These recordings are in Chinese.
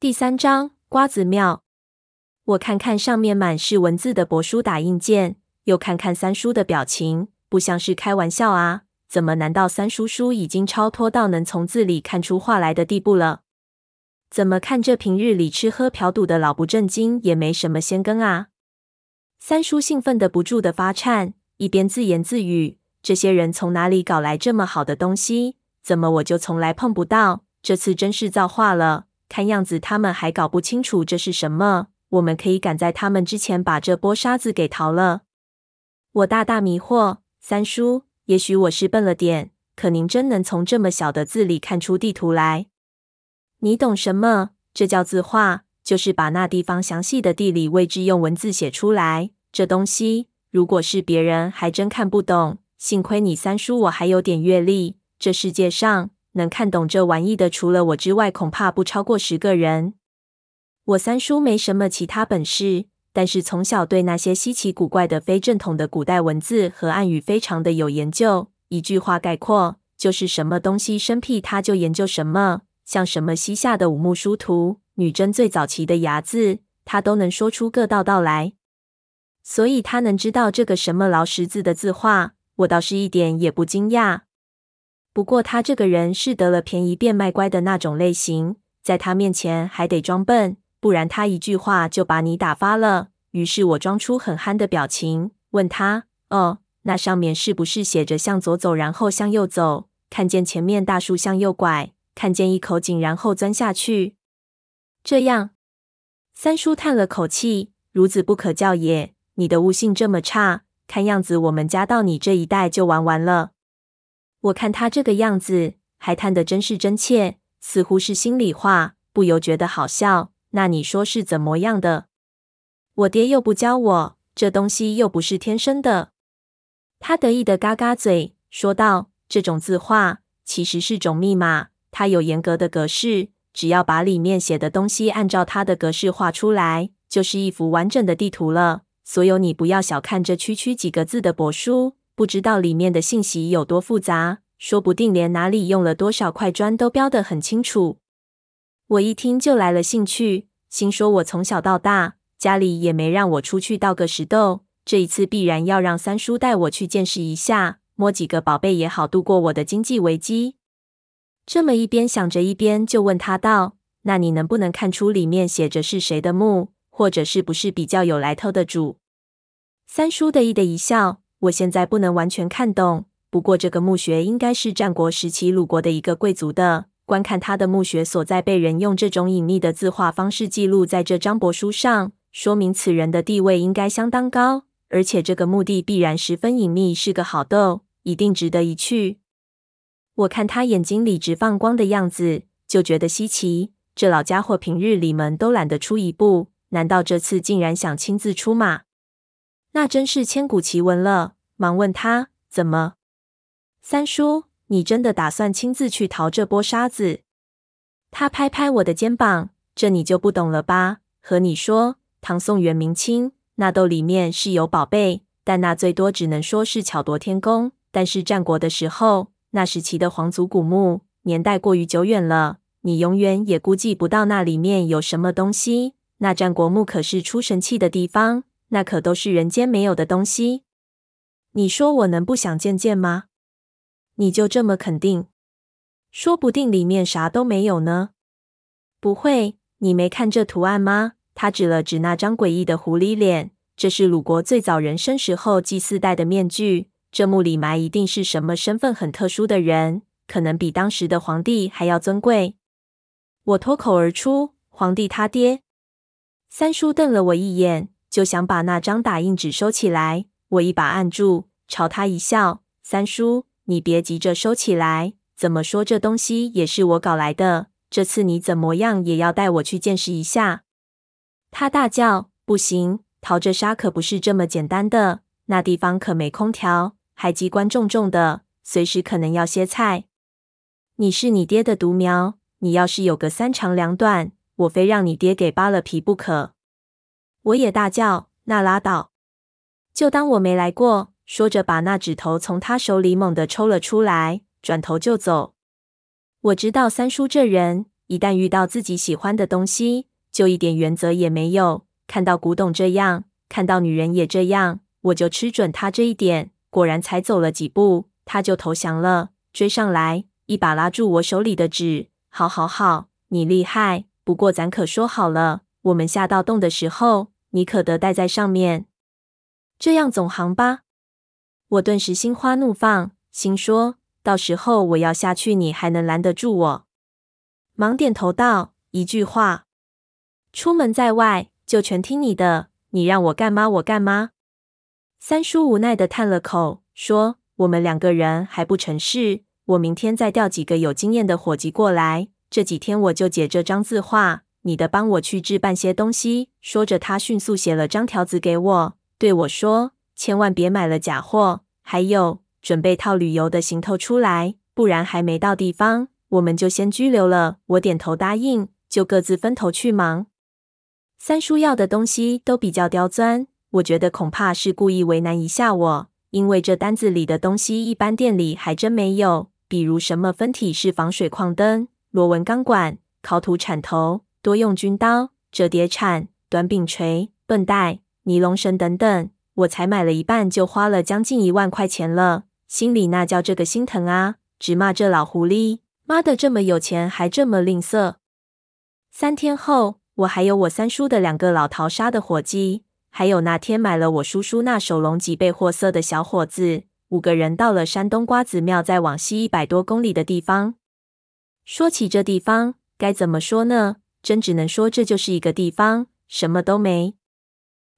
第三章瓜子庙。我看看上面满是文字的帛书打印件，又看看三叔的表情，不像是开玩笑啊！怎么？难道三叔叔已经超脱到能从字里看出话来的地步了？怎么看这平日里吃喝嫖赌的老不正经，也没什么先耕啊？三叔兴奋的不住的发颤，一边自言自语：“这些人从哪里搞来这么好的东西？怎么我就从来碰不到？这次真是造化了。”看样子他们还搞不清楚这是什么。我们可以赶在他们之前把这波沙子给淘了。我大大迷惑，三叔，也许我是笨了点，可您真能从这么小的字里看出地图来？你懂什么？这叫字画，就是把那地方详细的地理位置用文字写出来。这东西，如果是别人，还真看不懂。幸亏你三叔我还有点阅历，这世界上。能看懂这玩意的，除了我之外，恐怕不超过十个人。我三叔没什么其他本事，但是从小对那些稀奇古怪的非正统的古代文字和暗语非常的有研究。一句话概括，就是什么东西生僻，他就研究什么。像什么西夏的五木书图、女真最早期的牙字，他都能说出个道道来。所以他能知道这个什么劳什字的字画，我倒是一点也不惊讶。不过他这个人是得了便宜变卖乖的那种类型，在他面前还得装笨，不然他一句话就把你打发了。于是我装出很憨的表情，问他：“哦，那上面是不是写着向左走，然后向右走？看见前面大树向右拐，看见一口井，然后钻下去？”这样，三叔叹了口气：“孺子不可教也。你的悟性这么差，看样子我们家到你这一代就玩完了。”我看他这个样子，还叹得真是真切，似乎是心里话，不由觉得好笑。那你说是怎么样的？我爹又不教我，这东西又不是天生的。他得意的嘎嘎嘴，说道：“这种字画其实是种密码，它有严格的格式，只要把里面写的东西按照它的格式画出来，就是一幅完整的地图了。所以你不要小看这区区几个字的帛书。”不知道里面的信息有多复杂，说不定连哪里用了多少块砖都标得很清楚。我一听就来了兴趣，心说我从小到大家里也没让我出去倒个石豆，这一次必然要让三叔带我去见识一下，摸几个宝贝也好度过我的经济危机。这么一边想着，一边就问他道：“那你能不能看出里面写着是谁的墓，或者是不是比较有来头的主？”三叔得意的一笑。我现在不能完全看懂，不过这个墓穴应该是战国时期鲁国的一个贵族的。观看他的墓穴所在，被人用这种隐秘的字画方式记录在这张帛书上，说明此人的地位应该相当高，而且这个墓地必然十分隐秘，是个好窦，一定值得一去。我看他眼睛里直放光的样子，就觉得稀奇。这老家伙平日里门都懒得出一步，难道这次竟然想亲自出马？那真是千古奇闻了。忙问他怎么，三叔，你真的打算亲自去淘这波沙子？他拍拍我的肩膀，这你就不懂了吧？和你说，唐宋元明清那窦里面是有宝贝，但那最多只能说是巧夺天工。但是战国的时候，那时期的皇族古墓，年代过于久远了，你永远也估计不到那里面有什么东西。那战国墓可是出神器的地方。那可都是人间没有的东西，你说我能不想见见吗？你就这么肯定？说不定里面啥都没有呢。不会，你没看这图案吗？他指了指那张诡异的狐狸脸，这是鲁国最早人生时候祭祀戴的面具。这墓里埋一定是什么身份很特殊的人，可能比当时的皇帝还要尊贵。我脱口而出：“皇帝他爹。”三叔瞪了我一眼。就想把那张打印纸收起来，我一把按住，朝他一笑：“三叔，你别急着收起来。怎么说这东西也是我搞来的，这次你怎么样也要带我去见识一下。”他大叫：“不行，淘这沙可不是这么简单的，那地方可没空调，还机关重重的，随时可能要歇菜。你是你爹的独苗，你要是有个三长两短，我非让你爹给扒了皮不可。”我也大叫：“那拉倒！”就当我没来过。说着，把那纸头从他手里猛地抽了出来，转头就走。我知道三叔这人一旦遇到自己喜欢的东西，就一点原则也没有。看到古董这样，看到女人也这样，我就吃准他这一点。果然，才走了几步，他就投降了，追上来，一把拉住我手里的纸。好，好，好，你厉害。不过，咱可说好了，我们下到洞的时候，你可得待在上面，这样总行吧？我顿时心花怒放，心说：到时候我要下去，你还能拦得住我？忙点头道：“一句话，出门在外就全听你的。你让我干嘛，我干嘛。”三叔无奈的叹了口，说：“我们两个人还不成事。我明天再调几个有经验的伙计过来。这几天我就解这张字画，你的帮我去置办些东西。”说着，他迅速写了张条子给我，对我说：“千万别买了假货，还有准备套旅游的行头出来，不然还没到地方。”我们就先拘留了。我点头答应，就各自分头去忙。三叔要的东西都比较刁钻，我觉得恐怕是故意为难一下我，因为这单子里的东西一般店里还真没有，比如什么分体式防水矿灯、螺纹钢管、烤土铲头、多用军刀、折叠铲、短柄锤、绷带、尼龙绳等等，我才买了一半就花了将近一万块钱了，心里那叫这个心疼啊！直骂这老狐狸。妈的，这么有钱还这么吝啬！三天后，我还有我三叔的两个老淘沙的伙计，还有那天买了我叔叔那手龙脊背货色的小伙子，五个人到了山东瓜子庙再往西一百多公里的地方。说起这地方，该怎么说呢？真只能说这就是一个地方，什么都没。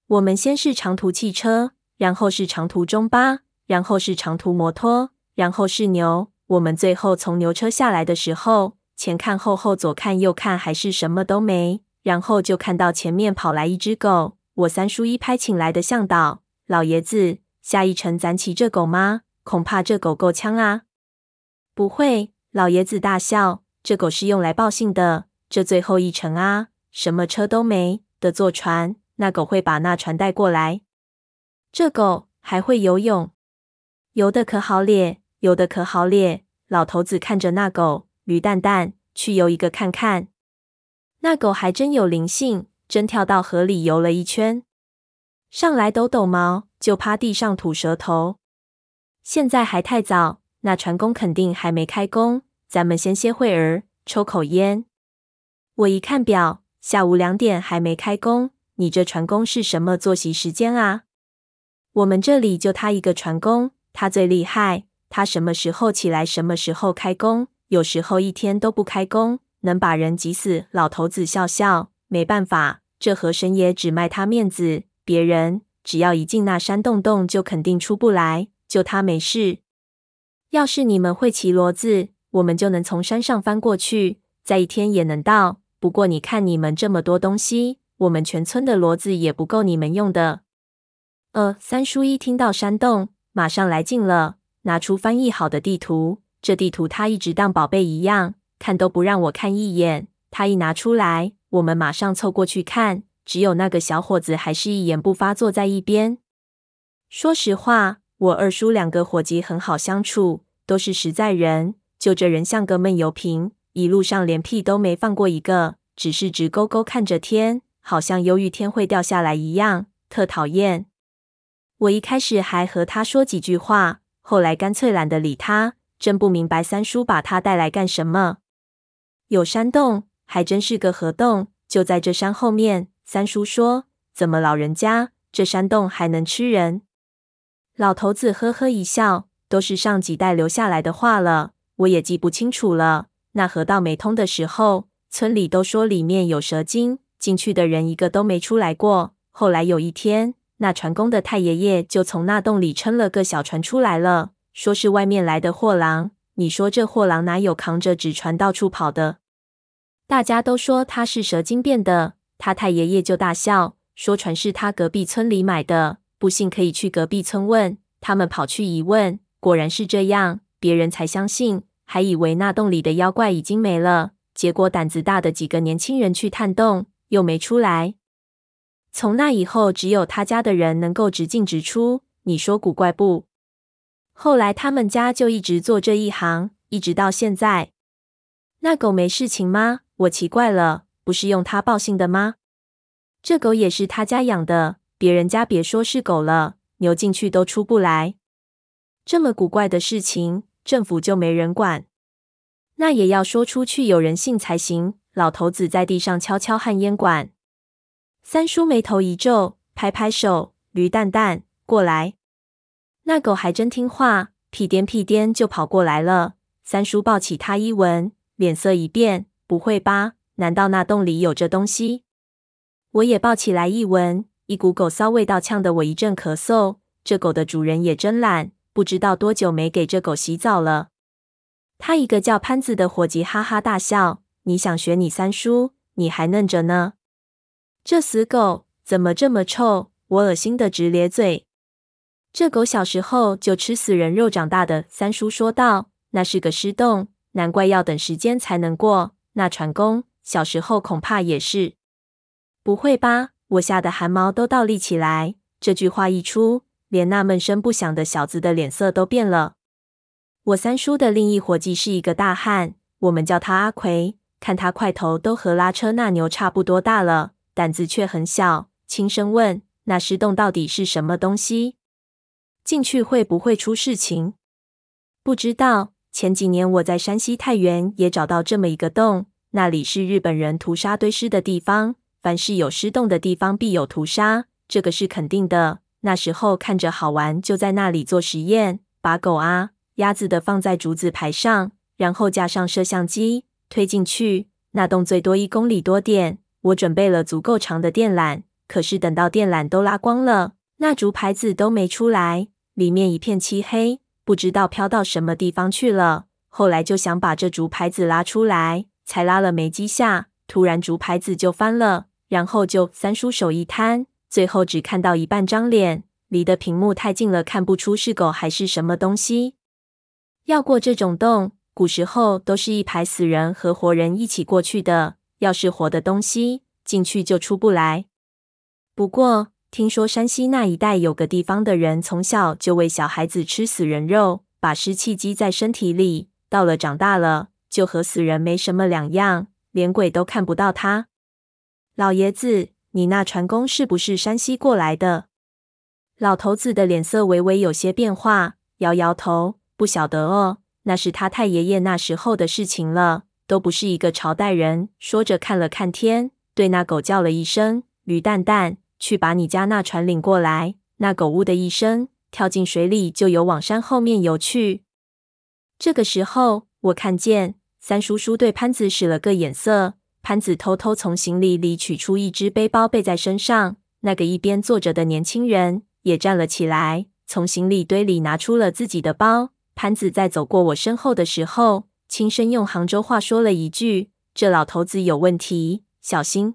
我们先是长途汽车，然后是长途中巴，然后是长途摩托，然后是牛。我们最后从牛车下来的时候，前看后后，左看右看，还是什么都没。然后就看到前面跑来一只狗。我三叔一拍请来的向导：“老爷子，下一程咱骑这狗吗？恐怕这狗够呛啊！”“不会。”老爷子大笑：“这狗是用来报信的。这最后一程啊，什么车都没得坐船，那狗会把那船带过来。这狗还会游泳，游的可好咧。”游的可好咧！老头子看着那狗，驴蛋蛋，去游一个看看。那狗还真有灵性，真跳到河里游了一圈，上来抖抖毛，就趴地上吐舌头。现在还太早，那船工肯定还没开工，咱们先歇会儿，抽口烟。我一看表，下午两点还没开工，你这船工是什么作息时间啊？我们这里就他一个船工，他最厉害。他什么时候起来，什么时候开工，有时候一天都不开工，能把人急死。老头子笑笑，没办法，这河神爷只卖他面子，别人只要一进那山洞洞，就肯定出不来，就他没事。要是你们会骑骡子，我们就能从山上翻过去，在一天也能到。不过你看你们这么多东西，我们全村的骡子也不够你们用的。呃，三叔一听到山洞，马上来劲了。拿出翻译好的地图，这地图他一直当宝贝一样，看都不让我看一眼。他一拿出来，我们马上凑过去看。只有那个小伙子还是一言不发，坐在一边。说实话，我二叔两个伙计很好相处，都是实在人。就这人像个闷油瓶，一路上连屁都没放过一个，只是直勾勾看着天，好像忧郁天会掉下来一样，特讨厌。我一开始还和他说几句话。后来干脆懒得理他，真不明白三叔把他带来干什么。有山洞，还真是个河洞，就在这山后面。三叔说：“怎么老人家，这山洞还能吃人？”老头子呵呵一笑，都是上几代留下来的话了，我也记不清楚了。那河道没通的时候，村里都说里面有蛇精，进去的人一个都没出来过。后来有一天，那船工的太爷爷就从那洞里撑了个小船出来了，说是外面来的货郎。你说这货郎哪有扛着纸船到处跑的？大家都说他是蛇精变的。他太爷爷就大笑，说船是他隔壁村里买的，不信可以去隔壁村问。他们跑去一问，果然是这样，别人才相信，还以为那洞里的妖怪已经没了。结果胆子大的几个年轻人去探洞，又没出来。从那以后，只有他家的人能够直进直出，你说古怪不？后来他们家就一直做这一行，一直到现在。那狗没事情吗？我奇怪了，不是用它报信的吗？这狗也是他家养的，别人家别说是狗了，牛进去都出不来。这么古怪的事情，政府就没人管？那也要说出去有人信才行。老头子在地上敲敲旱烟管。三叔眉头一皱，拍拍手：“驴蛋蛋，过来！”那狗还真听话，屁颠屁颠就跑过来了。三叔抱起它一闻，脸色一变：“不会吧？难道那洞里有这东西？”我也抱起来一闻，一股狗骚味道呛得我一阵咳嗽。这狗的主人也真懒，不知道多久没给这狗洗澡了。他一个叫潘子的伙计哈哈大笑：“你想学你三叔？你还嫩着呢。”这死狗怎么这么臭？我恶心的直咧嘴。这狗小时候就吃死人肉长大的，三叔说道：“那是个尸洞，难怪要等时间才能过。那船工小时候恐怕也是。”不会吧？我吓得汗毛都倒立起来。这句话一出，连那闷声不响的小子的脸色都变了。我三叔的另一伙计是一个大汉，我们叫他阿奎，看他块头都和拉车那牛差不多大了。胆子却很小，轻声问：“那尸洞到底是什么东西？进去会不会出事情？”不知道。前几年我在山西太原也找到这么一个洞，那里是日本人屠杀堆尸的地方。凡是有尸洞的地方，必有屠杀，这个是肯定的。那时候看着好玩，就在那里做实验，把狗啊、鸭子的放在竹子排上，然后架上摄像机，推进去。那洞最多一公里多点。我准备了足够长的电缆，可是等到电缆都拉光了，那竹牌子都没出来，里面一片漆黑，不知道飘到什么地方去了。后来就想把这竹牌子拉出来，才拉了没几下，突然竹牌子就翻了，然后就三叔手一摊，最后只看到一半张脸，离的屏幕太近了，看不出是狗还是什么东西。要过这种洞，古时候都是一排死人和活人一起过去的。要是活的东西进去就出不来。不过听说山西那一带有个地方的人从小就喂小孩子吃死人肉，把湿气积在身体里，到了长大了就和死人没什么两样，连鬼都看不到他。老爷子，你那船工是不是山西过来的？老头子的脸色微微有些变化，摇摇头，不晓得哦，那是他太爷爷那时候的事情了。都不是一个朝代人。说着，看了看天，对那狗叫了一声：“驴蛋蛋，去把你家那船领过来。”那狗呜的一声跳进水里，就游往山后面游去。这个时候，我看见三叔叔对潘子使了个眼色，潘子偷偷从行李里取出一只背包背在身上。那个一边坐着的年轻人也站了起来，从行李堆里拿出了自己的包。潘子在走过我身后的时候，轻声用杭州话说了一句：“这老头子有问题，小心。”